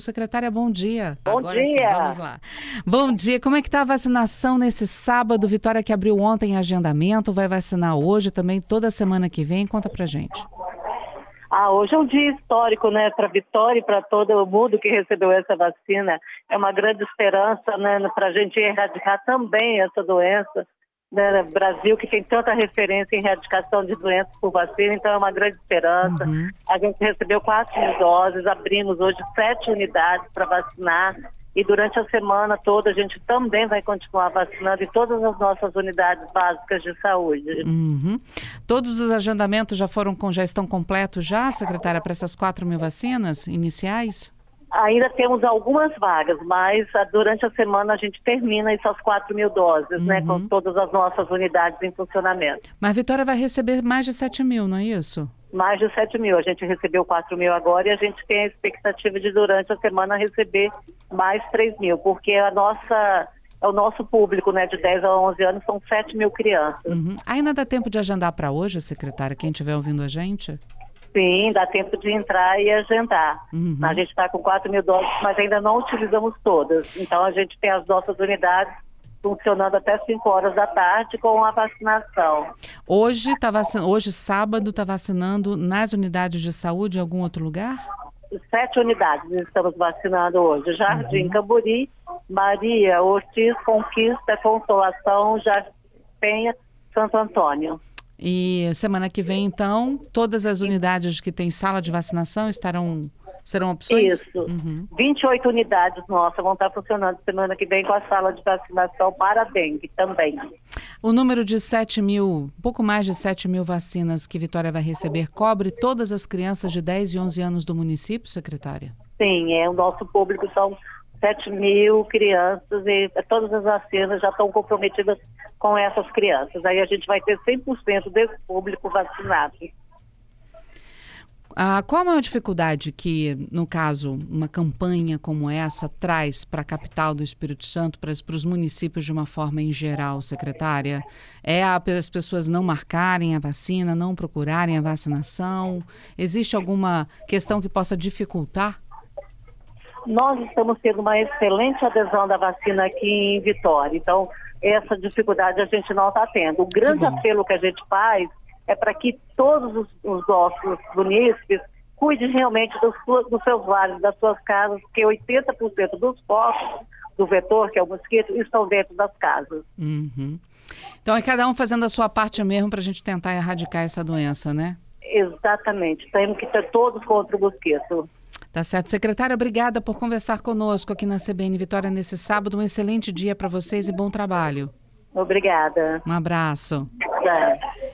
Secretária, bom dia. Bom Agora dia. Sim, vamos lá. Bom dia. Como é que está a vacinação nesse sábado? Vitória que abriu ontem agendamento, vai vacinar hoje também, toda semana que vem. Conta pra gente. Ah, hoje é um dia histórico, né, para Vitória e para todo mundo que recebeu essa vacina. É uma grande esperança, né, para a gente erradicar também essa doença. Né, Brasil que tem tanta referência em erradicação de doenças por vacina, então é uma grande esperança. Uhum. A gente recebeu 4 mil doses, abrimos hoje sete unidades para vacinar e durante a semana toda a gente também vai continuar vacinando em todas as nossas unidades básicas de saúde. Uhum. Todos os agendamentos já foram com, já estão completos já, secretária, para essas 4 mil vacinas iniciais? Ainda temos algumas vagas, mas durante a semana a gente termina essas 4 mil doses, né, Uhum. com todas as nossas unidades em funcionamento. Mas a Vitória vai receber mais de 7 mil, não é isso? Mais de 7 mil. A gente recebeu 4 mil agora e a gente tem a expectativa de, durante a semana, receber mais 3 mil, porque a nossa, é o nosso público, né, de 10 a 11 anos, são 7 mil crianças. Uhum. Ainda dá tempo de agendar para hoje, secretária, quem estiver ouvindo a gente? Sim, dá tempo de entrar e agendar. Uhum. A gente está com 4 mil doses, mas ainda não utilizamos todas. Então a gente tem as nossas unidades funcionando até 5 horas da tarde com a vacinação. Hoje, tá. Hoje sábado, está vacinando nas unidades de saúde em algum outro lugar? Sete unidades estamos vacinando hoje. Jardim Uhum. Camburi, Maria, Ortiz, Conquista, Consolação, Jardim Penha, Santo Antônio. E semana que vem, então, todas as unidades que têm sala de vacinação estarão serão opções? Isso. Uhum. 28 unidades nossas vão estar funcionando semana que vem com a sala de vacinação para dengue também. O número de 7 mil, pouco mais de 7 mil vacinas que Vitória vai receber, cobre todas as crianças de 10 e 11 anos do município, secretária? Sim, é, o nosso público são 7 mil crianças e todas as vacinas já estão comprometidas com essas crianças. Aí a gente vai ter 100% desse público vacinado. Ah, qual a maior dificuldade que, no caso, uma campanha como essa traz para a capital do Espírito Santo, para os municípios de uma forma em geral, secretária? É a- as pessoas não marcarem a vacina, não procurarem a vacinação? Existe alguma questão que possa dificultar? Nós estamos tendo uma excelente adesão da vacina aqui em Vitória. Então, essa dificuldade a gente não está tendo. O grande apelo que a gente faz é para que todos os, os nossos munícipes cuidem realmente dos, dos seus lares, das suas casas, porque 80% dos focos do vetor, que é o mosquito, estão dentro das casas. Uhum. Então é cada um fazendo a sua parte mesmo para a gente tentar erradicar essa doença, né? Exatamente. Temos que ter todos contra o mosquito. Tá certo. Secretária, obrigada por conversar conosco aqui na CBN Vitória nesse sábado. Um excelente dia para vocês e bom trabalho. Obrigada. Um abraço. Tá.